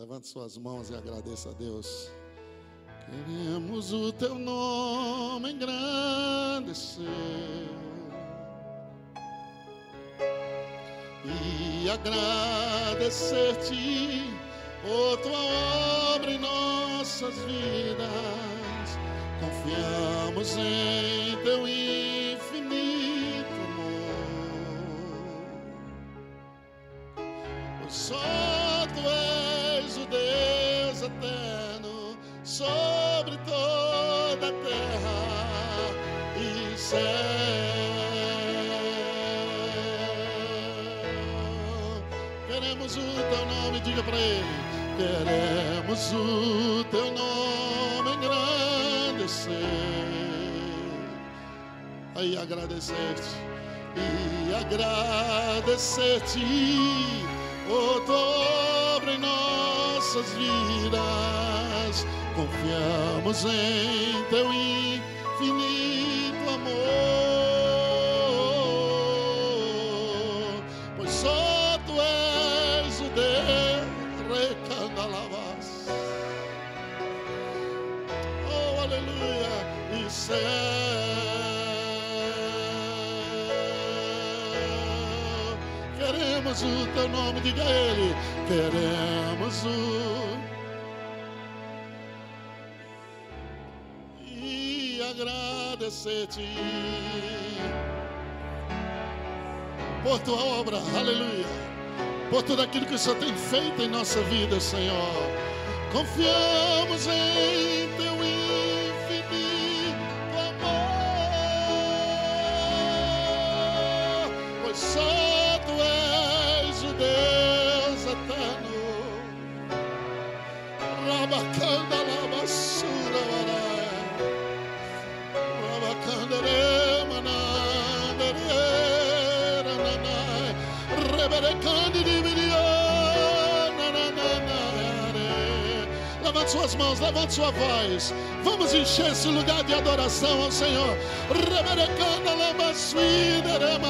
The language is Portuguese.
Levante suas mãos e agradeça a Deus. Queremos o teu nome engrandecer e agradecer-te por tua obra em nossas vidas. Confiamos em teu infinito amor. O Deus eterno sobre toda a terra e céu. Queremos o teu nome, diga para ele. Queremos o teu nome engrandecer. Aí agradecer-te e agradecer-te em nossas vidas. Confiamos em teu infinito amor, pois só tu és o Deus recandalavas. Oh, aleluia! E céu. Queremos o teu nome, diga a ele. Queremos o. E agradecer-te por tua obra, aleluia. Por tudo aquilo que o Senhor tem feito em nossa vida, Senhor. Confiamos em teu infinito amor, pois só Levante suas mãos, levante sua voz. Vamos encher esse lugar de adoração ao Senhor.